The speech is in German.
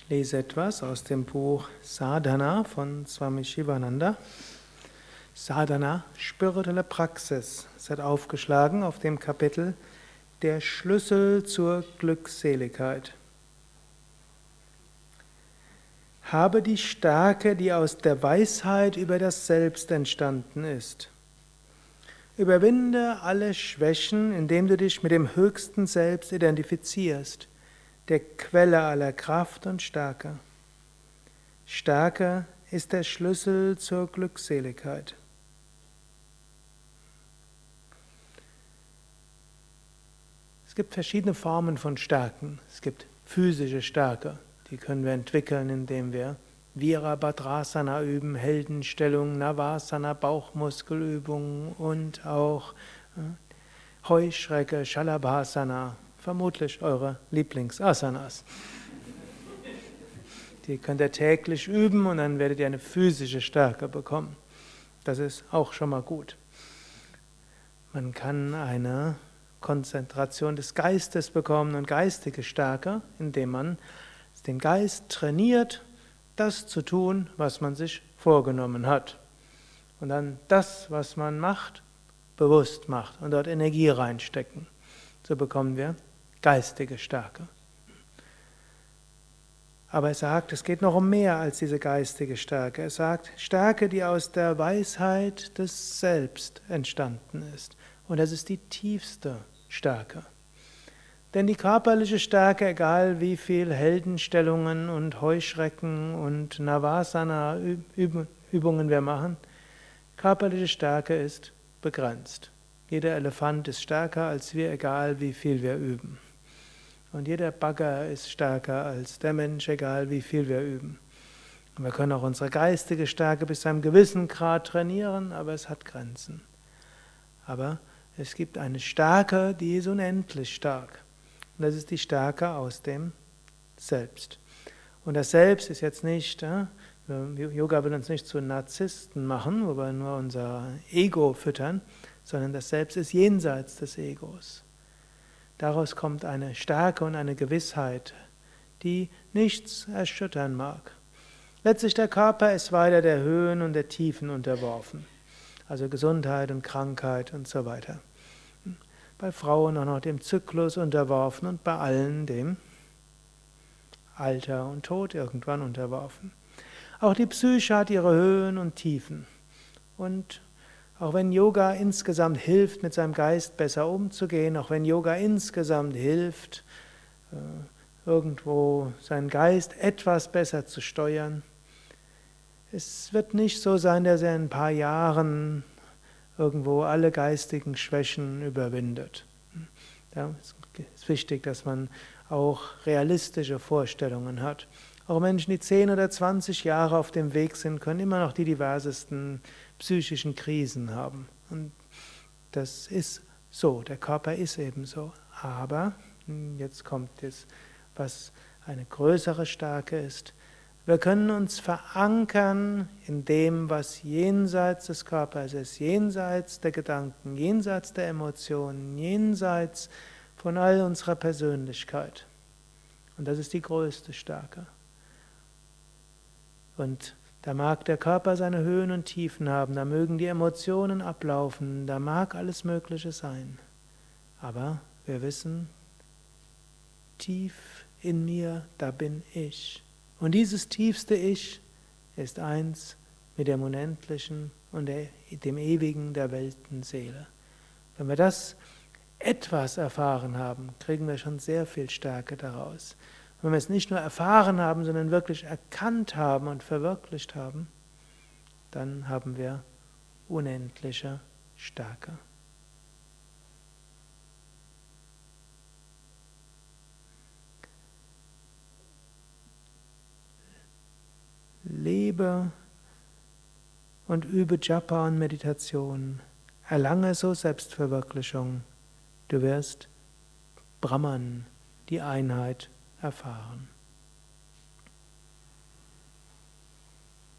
Ich lese etwas aus dem Buch Sadhana von Swami Shivananda. Sadhana, spirituelle Praxis. Es hat aufgeschlagen auf dem Kapitel Der Schlüssel zur Glückseligkeit. Habe die Stärke, die aus der Weisheit über das Selbst entstanden ist. Überwinde alle Schwächen, indem du dich mit dem höchsten Selbst identifizierst, der Quelle aller Kraft und Stärke. Stärke ist der Schlüssel zur Glückseligkeit. Es gibt verschiedene Formen von Stärken. Es gibt physische Stärke, die können wir entwickeln, indem wir Virabhadrasana üben, Heldenstellung, Navasana, Bauchmuskelübungen und auch äh, Heuschrecke, Shalabhasana, vermutlich eure Lieblingsasanas. Die könnt ihr täglich üben und dann werdet ihr eine physische Stärke bekommen. Das ist auch schon mal gut. Man kann eine Konzentration des Geistes bekommen und geistige Stärke, indem man den Geist trainiert, das zu tun, was man sich vorgenommen hat. Und dann das, was man macht, bewusst macht und dort Energie reinstecken. So bekommen wir geistige Stärke. Aber er sagt, es geht noch um mehr als diese geistige Stärke. Er sagt, Stärke, die aus der Weisheit des Selbst entstanden ist. Und das ist die tiefste Stärke. Denn die körperliche Stärke, egal wie viel Heldenstellungen und Heuschrecken und Navasana-Übungen wir machen, körperliche Stärke ist begrenzt. Jeder Elefant ist stärker als wir, egal wie viel wir üben. Und jeder Bagger ist stärker als der Mensch, egal wie viel wir üben. Und wir können auch unsere geistige Stärke bis zu einem gewissen Grad trainieren, aber es hat Grenzen. Aber es gibt eine Stärke, die ist unendlich stark. Und das ist die Stärke aus dem Selbst. Und das Selbst ist jetzt nicht, äh, Yoga will uns nicht zu Narzissten machen, wo wir nur unser Ego füttern, sondern das Selbst ist jenseits des Egos. Daraus kommt eine Stärke und eine Gewissheit, die nichts erschüttern mag. Letztlich der Körper ist weiter der Höhen und der Tiefen unterworfen, also Gesundheit und Krankheit und so weiter bei Frauen auch noch dem Zyklus unterworfen und bei allen dem Alter und Tod irgendwann unterworfen. Auch die Psyche hat ihre Höhen und Tiefen. Und auch wenn Yoga insgesamt hilft, mit seinem Geist besser umzugehen, auch wenn Yoga insgesamt hilft, äh, irgendwo seinen Geist etwas besser zu steuern, es wird nicht so sein, dass er in ein paar Jahren irgendwo alle geistigen Schwächen überwindet. Ja, es ist wichtig, dass man auch realistische Vorstellungen hat. Auch Menschen, die 10 oder 20 Jahre auf dem Weg sind, können immer noch die diversesten psychischen Krisen haben. Und das ist so, der Körper ist eben so. Aber, hm, jetzt kommt es, was eine größere Stärke ist, wir können uns verankern in dem, was jenseits des Körpers ist, jenseits der Gedanken, jenseits der Emotionen, jenseits von all unserer Persönlichkeit. Und das ist die größte Stärke. Und da mag der Körper seine Höhen und Tiefen haben, da mögen die Emotionen ablaufen, da mag alles Mögliche sein. Aber wir wissen, tief in mir, da bin ich. Und dieses tiefste Ich ist eins mit dem Unendlichen und dem Ewigen der Weltenseele. Wenn wir das etwas erfahren haben, kriegen wir schon sehr viel Stärke daraus. Wenn wir es nicht nur erfahren haben, sondern wirklich erkannt haben und verwirklicht haben, dann haben wir unendliche Stärke. lebe und übe Japa und Meditation. Erlange so Selbstverwirklichung. Du wirst Brahman, die Einheit, erfahren.